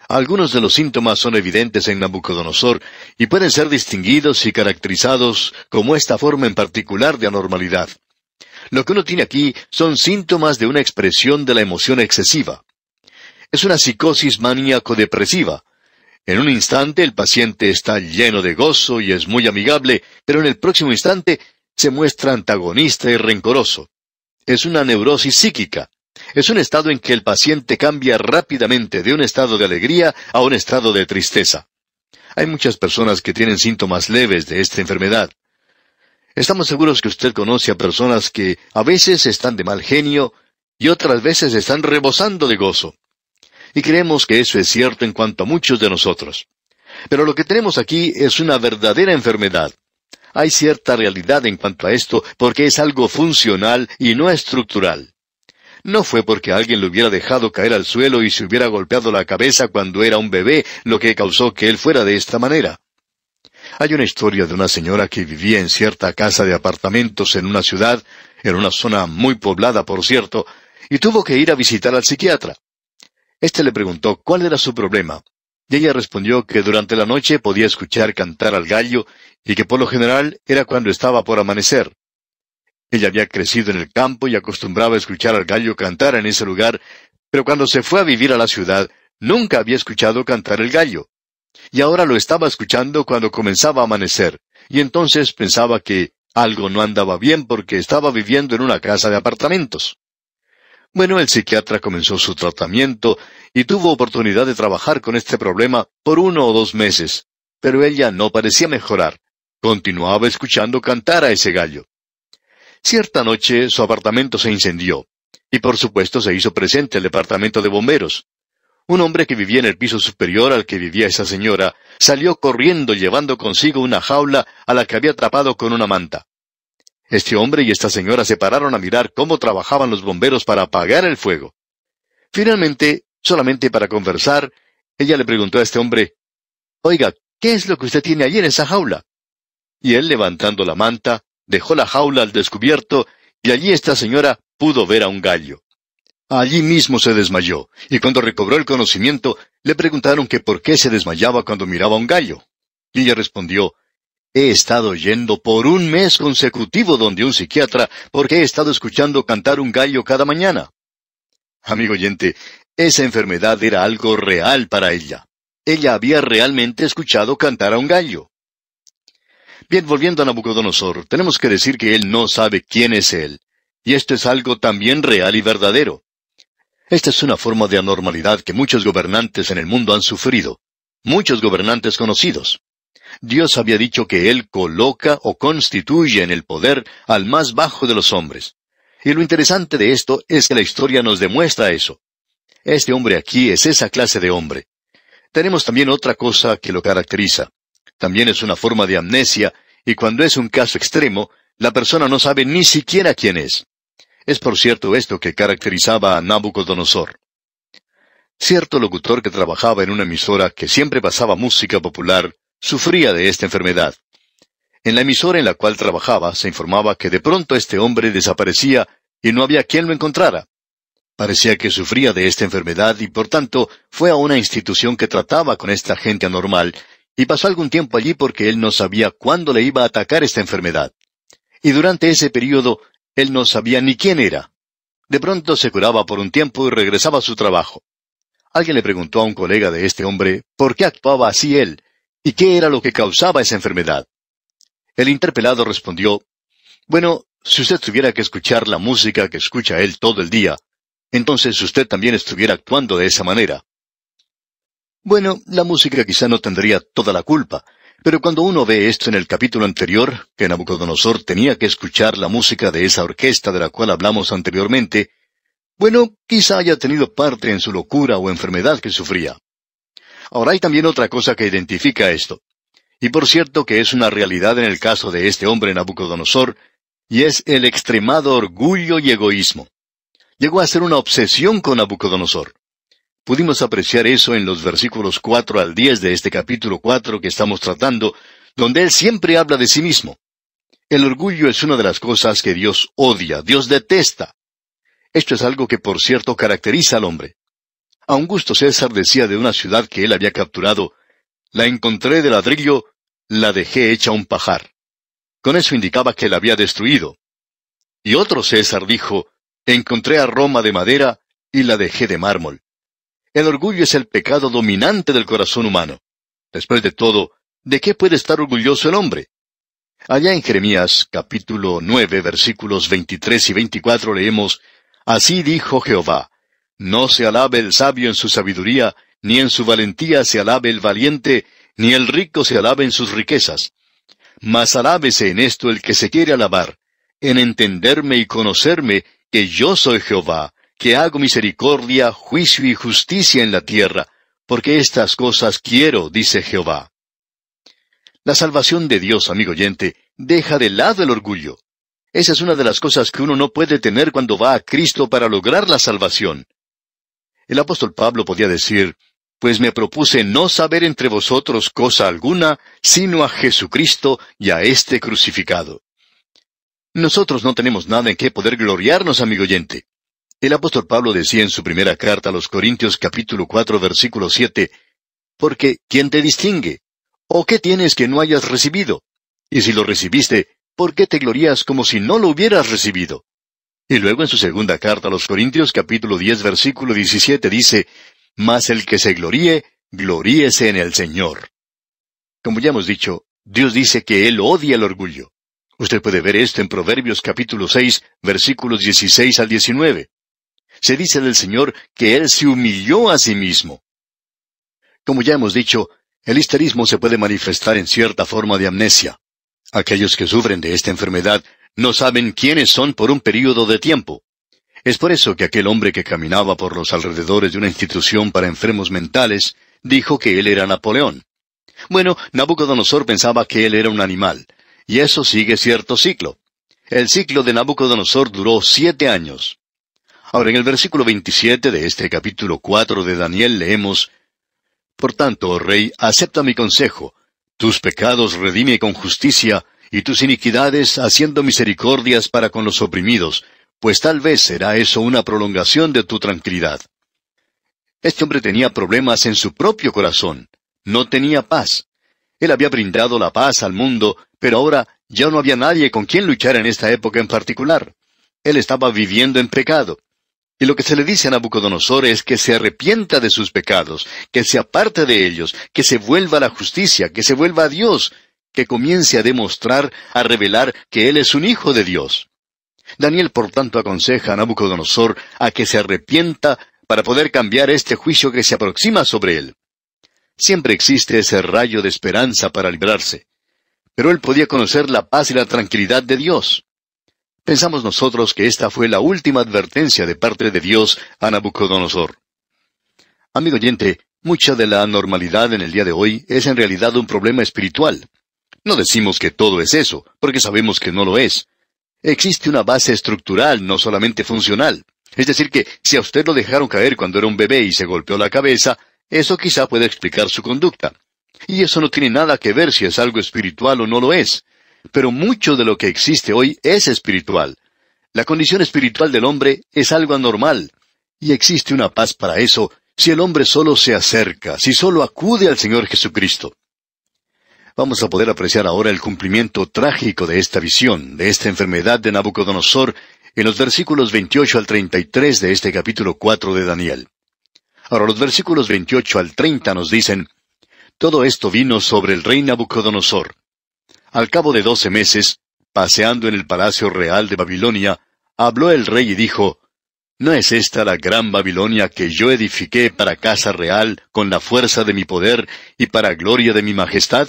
Algunos de los síntomas son evidentes en Nabucodonosor y pueden ser distinguidos y caracterizados como esta forma en particular de anormalidad. Lo que uno tiene aquí son síntomas de una expresión de la emoción excesiva. Es una psicosis maníaco-depresiva, en un instante el paciente está lleno de gozo y es muy amigable, pero en el próximo instante se muestra antagonista y rencoroso. Es una neurosis psíquica. Es un estado en que el paciente cambia rápidamente de un estado de alegría a un estado de tristeza. Hay muchas personas que tienen síntomas leves de esta enfermedad. Estamos seguros que usted conoce a personas que a veces están de mal genio y otras veces están rebosando de gozo. Y creemos que eso es cierto en cuanto a muchos de nosotros. Pero lo que tenemos aquí es una verdadera enfermedad. Hay cierta realidad en cuanto a esto porque es algo funcional y no estructural. No fue porque alguien lo hubiera dejado caer al suelo y se hubiera golpeado la cabeza cuando era un bebé lo que causó que él fuera de esta manera. Hay una historia de una señora que vivía en cierta casa de apartamentos en una ciudad, en una zona muy poblada, por cierto, y tuvo que ir a visitar al psiquiatra. Este le preguntó cuál era su problema, y ella respondió que durante la noche podía escuchar cantar al gallo y que por lo general era cuando estaba por amanecer. Ella había crecido en el campo y acostumbraba a escuchar al gallo cantar en ese lugar, pero cuando se fue a vivir a la ciudad nunca había escuchado cantar el gallo. Y ahora lo estaba escuchando cuando comenzaba a amanecer, y entonces pensaba que algo no andaba bien porque estaba viviendo en una casa de apartamentos. Bueno, el psiquiatra comenzó su tratamiento y tuvo oportunidad de trabajar con este problema por uno o dos meses, pero ella no parecía mejorar. Continuaba escuchando cantar a ese gallo. Cierta noche su apartamento se incendió, y por supuesto se hizo presente el departamento de bomberos. Un hombre que vivía en el piso superior al que vivía esa señora salió corriendo llevando consigo una jaula a la que había atrapado con una manta. Este hombre y esta señora se pararon a mirar cómo trabajaban los bomberos para apagar el fuego. Finalmente, solamente para conversar, ella le preguntó a este hombre, Oiga, ¿qué es lo que usted tiene allí en esa jaula? Y él, levantando la manta, dejó la jaula al descubierto, y allí esta señora pudo ver a un gallo. Allí mismo se desmayó, y cuando recobró el conocimiento, le preguntaron que por qué se desmayaba cuando miraba a un gallo. Y ella respondió, He estado yendo por un mes consecutivo donde un psiquiatra porque he estado escuchando cantar un gallo cada mañana. Amigo oyente, esa enfermedad era algo real para ella. Ella había realmente escuchado cantar a un gallo. Bien, volviendo a Nabucodonosor, tenemos que decir que él no sabe quién es él. Y esto es algo también real y verdadero. Esta es una forma de anormalidad que muchos gobernantes en el mundo han sufrido. Muchos gobernantes conocidos. Dios había dicho que Él coloca o constituye en el poder al más bajo de los hombres. Y lo interesante de esto es que la historia nos demuestra eso. Este hombre aquí es esa clase de hombre. Tenemos también otra cosa que lo caracteriza. También es una forma de amnesia, y cuando es un caso extremo, la persona no sabe ni siquiera quién es. Es por cierto esto que caracterizaba a Nabucodonosor. Cierto locutor que trabajaba en una emisora que siempre pasaba música popular sufría de esta enfermedad. En la emisora en la cual trabajaba se informaba que de pronto este hombre desaparecía y no había quien lo encontrara. Parecía que sufría de esta enfermedad y por tanto fue a una institución que trataba con esta gente anormal, y pasó algún tiempo allí porque él no sabía cuándo le iba a atacar esta enfermedad. Y durante ese período él no sabía ni quién era. De pronto se curaba por un tiempo y regresaba a su trabajo. Alguien le preguntó a un colega de este hombre por qué actuaba así él y qué era lo que causaba esa enfermedad. El interpelado respondió, Bueno, si usted tuviera que escuchar la música que escucha él todo el día, entonces usted también estuviera actuando de esa manera. Bueno, la música quizá no tendría toda la culpa, pero cuando uno ve esto en el capítulo anterior, que Nabucodonosor tenía que escuchar la música de esa orquesta de la cual hablamos anteriormente, bueno, quizá haya tenido parte en su locura o enfermedad que sufría. Ahora hay también otra cosa que identifica esto. Y por cierto que es una realidad en el caso de este hombre Nabucodonosor, y es el extremado orgullo y egoísmo. Llegó a ser una obsesión con Nabucodonosor. Pudimos apreciar eso en los versículos cuatro al diez de este capítulo cuatro que estamos tratando, donde él siempre habla de sí mismo. El orgullo es una de las cosas que Dios odia, Dios detesta. Esto es algo que por cierto caracteriza al hombre. Augusto César decía de una ciudad que él había capturado, la encontré de ladrillo, la dejé hecha un pajar. Con eso indicaba que la había destruido. Y otro César dijo, encontré a Roma de madera y la dejé de mármol. El orgullo es el pecado dominante del corazón humano. Después de todo, ¿de qué puede estar orgulloso el hombre? Allá en Jeremías capítulo nueve versículos veintitrés y veinticuatro leemos, Así dijo Jehová, No se alabe el sabio en su sabiduría, ni en su valentía se alabe el valiente, ni el rico se alabe en sus riquezas. Mas alábese en esto el que se quiere alabar, en entenderme y conocerme que yo soy Jehová, que hago misericordia, juicio y justicia en la tierra, porque estas cosas quiero, dice Jehová. La salvación de Dios, amigo oyente, deja de lado el orgullo. Esa es una de las cosas que uno no puede tener cuando va a Cristo para lograr la salvación. El apóstol Pablo podía decir, pues me propuse no saber entre vosotros cosa alguna, sino a Jesucristo y a este crucificado. Nosotros no tenemos nada en qué poder gloriarnos, amigo oyente. El apóstol Pablo decía en su primera carta a los Corintios capítulo cuatro versículo siete, Porque ¿quién te distingue? ¿O qué tienes que no hayas recibido? Y si lo recibiste, ¿por qué te glorías como si no lo hubieras recibido? Y luego en su segunda carta a los Corintios capítulo diez versículo diecisiete dice, Mas el que se gloríe, gloríese en el Señor. Como ya hemos dicho, Dios dice que Él odia el orgullo. Usted puede ver esto en Proverbios capítulo seis versículos dieciséis al diecinueve se dice del Señor que Él se humilló a sí mismo. Como ya hemos dicho, el histerismo se puede manifestar en cierta forma de amnesia. Aquellos que sufren de esta enfermedad no saben quiénes son por un período de tiempo. Es por eso que aquel hombre que caminaba por los alrededores de una institución para enfermos mentales dijo que él era Napoleón. Bueno, Nabucodonosor pensaba que él era un animal, y eso sigue cierto ciclo. El ciclo de Nabucodonosor duró siete años. Ahora, en el versículo 27 de este capítulo 4 de Daniel leemos, Por tanto, oh rey, acepta mi consejo, tus pecados redime con justicia, y tus iniquidades haciendo misericordias para con los oprimidos, pues tal vez será eso una prolongación de tu tranquilidad. Este hombre tenía problemas en su propio corazón, no tenía paz. Él había brindado la paz al mundo, pero ahora ya no había nadie con quien luchar en esta época en particular. Él estaba viviendo en pecado. Y lo que se le dice a Nabucodonosor es que se arrepienta de sus pecados, que se aparte de ellos, que se vuelva a la justicia, que se vuelva a Dios, que comience a demostrar, a revelar que Él es un hijo de Dios. Daniel, por tanto, aconseja a Nabucodonosor a que se arrepienta para poder cambiar este juicio que se aproxima sobre él. Siempre existe ese rayo de esperanza para librarse. Pero él podía conocer la paz y la tranquilidad de Dios. Pensamos nosotros que esta fue la última advertencia de parte de Dios a Nabucodonosor. Amigo oyente, mucha de la anormalidad en el día de hoy es en realidad un problema espiritual. No decimos que todo es eso, porque sabemos que no lo es. Existe una base estructural, no solamente funcional. Es decir, que si a usted lo dejaron caer cuando era un bebé y se golpeó la cabeza, eso quizá puede explicar su conducta. Y eso no tiene nada que ver si es algo espiritual o no lo es. Pero mucho de lo que existe hoy es espiritual. La condición espiritual del hombre es algo anormal. Y existe una paz para eso si el hombre solo se acerca, si solo acude al Señor Jesucristo. Vamos a poder apreciar ahora el cumplimiento trágico de esta visión, de esta enfermedad de Nabucodonosor, en los versículos 28 al 33 de este capítulo 4 de Daniel. Ahora los versículos 28 al 30 nos dicen, Todo esto vino sobre el rey Nabucodonosor. Al cabo de doce meses, paseando en el palacio real de Babilonia, habló el rey y dijo, ¿No es esta la gran Babilonia que yo edifiqué para casa real con la fuerza de mi poder y para gloria de mi majestad?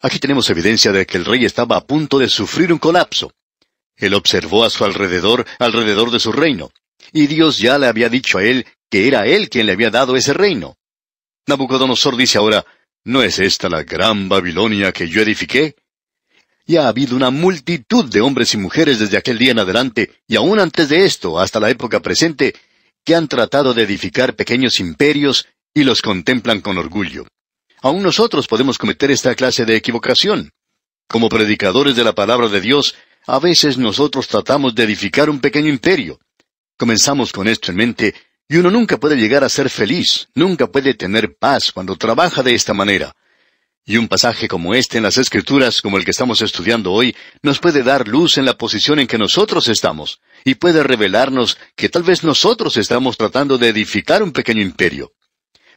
Aquí tenemos evidencia de que el rey estaba a punto de sufrir un colapso. Él observó a su alrededor, alrededor de su reino, y Dios ya le había dicho a él que era él quien le había dado ese reino. Nabucodonosor dice ahora, ¿no es esta la gran Babilonia que yo edifiqué? Y ha habido una multitud de hombres y mujeres desde aquel día en adelante, y aún antes de esto, hasta la época presente, que han tratado de edificar pequeños imperios y los contemplan con orgullo. Aún nosotros podemos cometer esta clase de equivocación. Como predicadores de la palabra de Dios, a veces nosotros tratamos de edificar un pequeño imperio. Comenzamos con esto en mente, y uno nunca puede llegar a ser feliz, nunca puede tener paz cuando trabaja de esta manera. Y un pasaje como este en las Escrituras, como el que estamos estudiando hoy, nos puede dar luz en la posición en que nosotros estamos, y puede revelarnos que tal vez nosotros estamos tratando de edificar un pequeño imperio.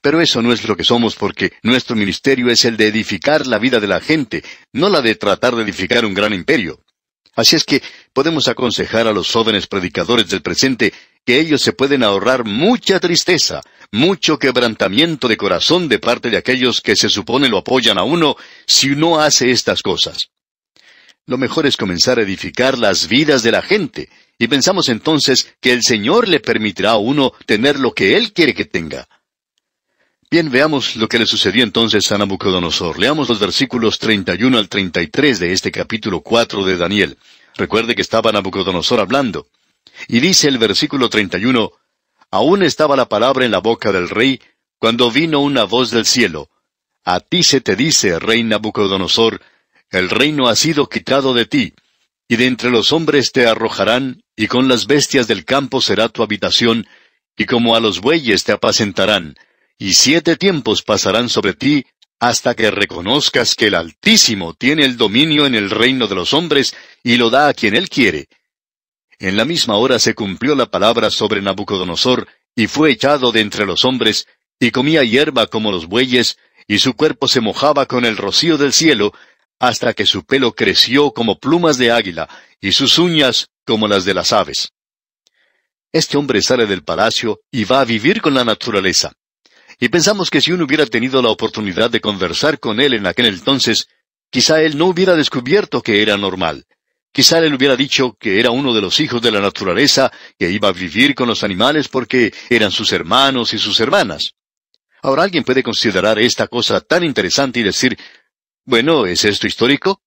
Pero eso no es lo que somos porque nuestro ministerio es el de edificar la vida de la gente, no la de tratar de edificar un gran imperio. Así es que podemos aconsejar a los jóvenes predicadores del presente que ellos se pueden ahorrar mucha tristeza, mucho quebrantamiento de corazón de parte de aquellos que se supone lo apoyan a uno si no hace estas cosas. Lo mejor es comenzar a edificar las vidas de la gente, y pensamos entonces que el Señor le permitirá a uno tener lo que Él quiere que tenga. Bien, veamos lo que le sucedió entonces a Nabucodonosor. Leamos los versículos 31 al 33 de este capítulo 4 de Daniel. Recuerde que estaba Nabucodonosor hablando. Y dice el versículo 31, Aún estaba la palabra en la boca del rey, cuando vino una voz del cielo. A ti se te dice, rey Nabucodonosor, el reino ha sido quitado de ti, y de entre los hombres te arrojarán, y con las bestias del campo será tu habitación, y como a los bueyes te apacentarán, y siete tiempos pasarán sobre ti hasta que reconozcas que el Altísimo tiene el dominio en el reino de los hombres y lo da a quien él quiere. En la misma hora se cumplió la palabra sobre Nabucodonosor, y fue echado de entre los hombres, y comía hierba como los bueyes, y su cuerpo se mojaba con el rocío del cielo, hasta que su pelo creció como plumas de águila, y sus uñas como las de las aves. Este hombre sale del palacio y va a vivir con la naturaleza. Y pensamos que si uno hubiera tenido la oportunidad de conversar con él en aquel entonces, quizá él no hubiera descubierto que era normal. Quizá él hubiera dicho que era uno de los hijos de la naturaleza, que iba a vivir con los animales porque eran sus hermanos y sus hermanas. Ahora alguien puede considerar esta cosa tan interesante y decir, bueno, ¿es esto histórico?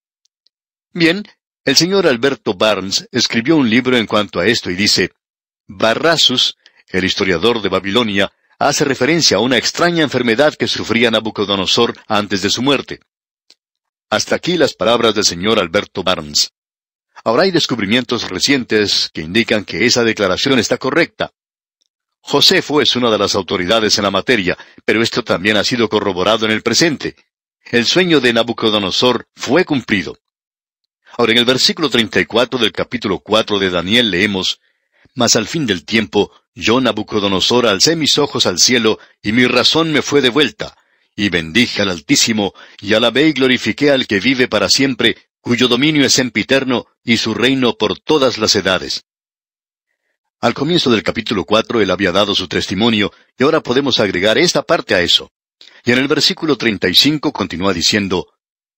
Bien, el señor Alberto Barnes escribió un libro en cuanto a esto y dice, Barrasus, el historiador de Babilonia, hace referencia a una extraña enfermedad que sufría Nabucodonosor antes de su muerte. Hasta aquí las palabras del señor Alberto Barnes. Ahora hay descubrimientos recientes que indican que esa declaración está correcta. Josefo es una de las autoridades en la materia, pero esto también ha sido corroborado en el presente. El sueño de Nabucodonosor fue cumplido. Ahora en el versículo 34 del capítulo 4 de Daniel leemos, Mas al fin del tiempo yo, Nabucodonosor, alcé mis ojos al cielo, y mi razón me fue devuelta, y bendije al Altísimo, y alabé y glorifiqué al que vive para siempre, cuyo dominio es sempiterno, y su reino por todas las edades. Al comienzo del capítulo cuatro él había dado su testimonio, y ahora podemos agregar esta parte a eso. Y en el versículo treinta y cinco continúa diciendo,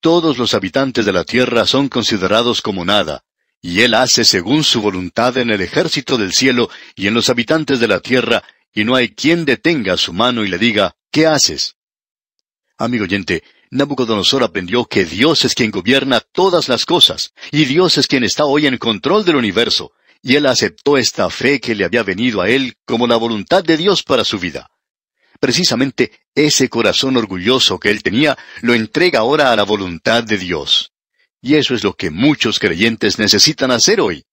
Todos los habitantes de la tierra son considerados como nada, y Él hace según su voluntad en el ejército del cielo y en los habitantes de la tierra, y no hay quien detenga su mano y le diga, ¿qué haces? Amigo oyente, Nabucodonosor aprendió que Dios es quien gobierna todas las cosas, y Dios es quien está hoy en control del universo, y él aceptó esta fe que le había venido a él como la voluntad de Dios para su vida. Precisamente ese corazón orgulloso que él tenía lo entrega ahora a la voluntad de Dios. Y eso es lo que muchos creyentes necesitan hacer hoy.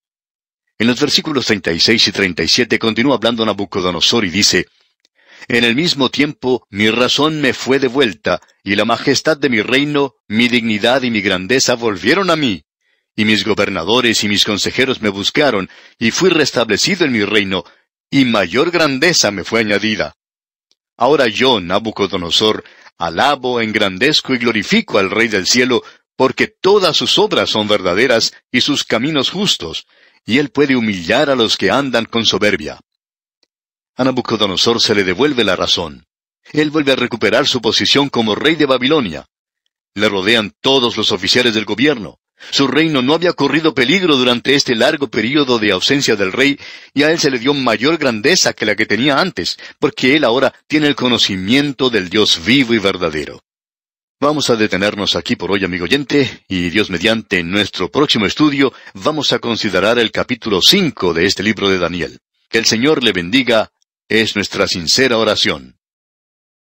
En los versículos 36 y 37 continúa hablando Nabucodonosor y dice, En el mismo tiempo mi razón me fue devuelta, y la majestad de mi reino, mi dignidad y mi grandeza volvieron a mí. Y mis gobernadores y mis consejeros me buscaron, y fui restablecido en mi reino, y mayor grandeza me fue añadida. Ahora yo, Nabucodonosor, alabo, engrandezco y glorifico al Rey del cielo, porque todas sus obras son verdaderas y sus caminos justos, y él puede humillar a los que andan con soberbia. A Nabucodonosor se le devuelve la razón. Él vuelve a recuperar su posición como rey de Babilonia. Le rodean todos los oficiales del gobierno. Su reino no había corrido peligro durante este largo período de ausencia del rey, y a él se le dio mayor grandeza que la que tenía antes, porque él ahora tiene el conocimiento del Dios vivo y verdadero. Vamos a detenernos aquí por hoy, amigo oyente, y Dios mediante en nuestro próximo estudio vamos a considerar el capítulo cinco de este libro de Daniel. Que el Señor le bendiga es nuestra sincera oración.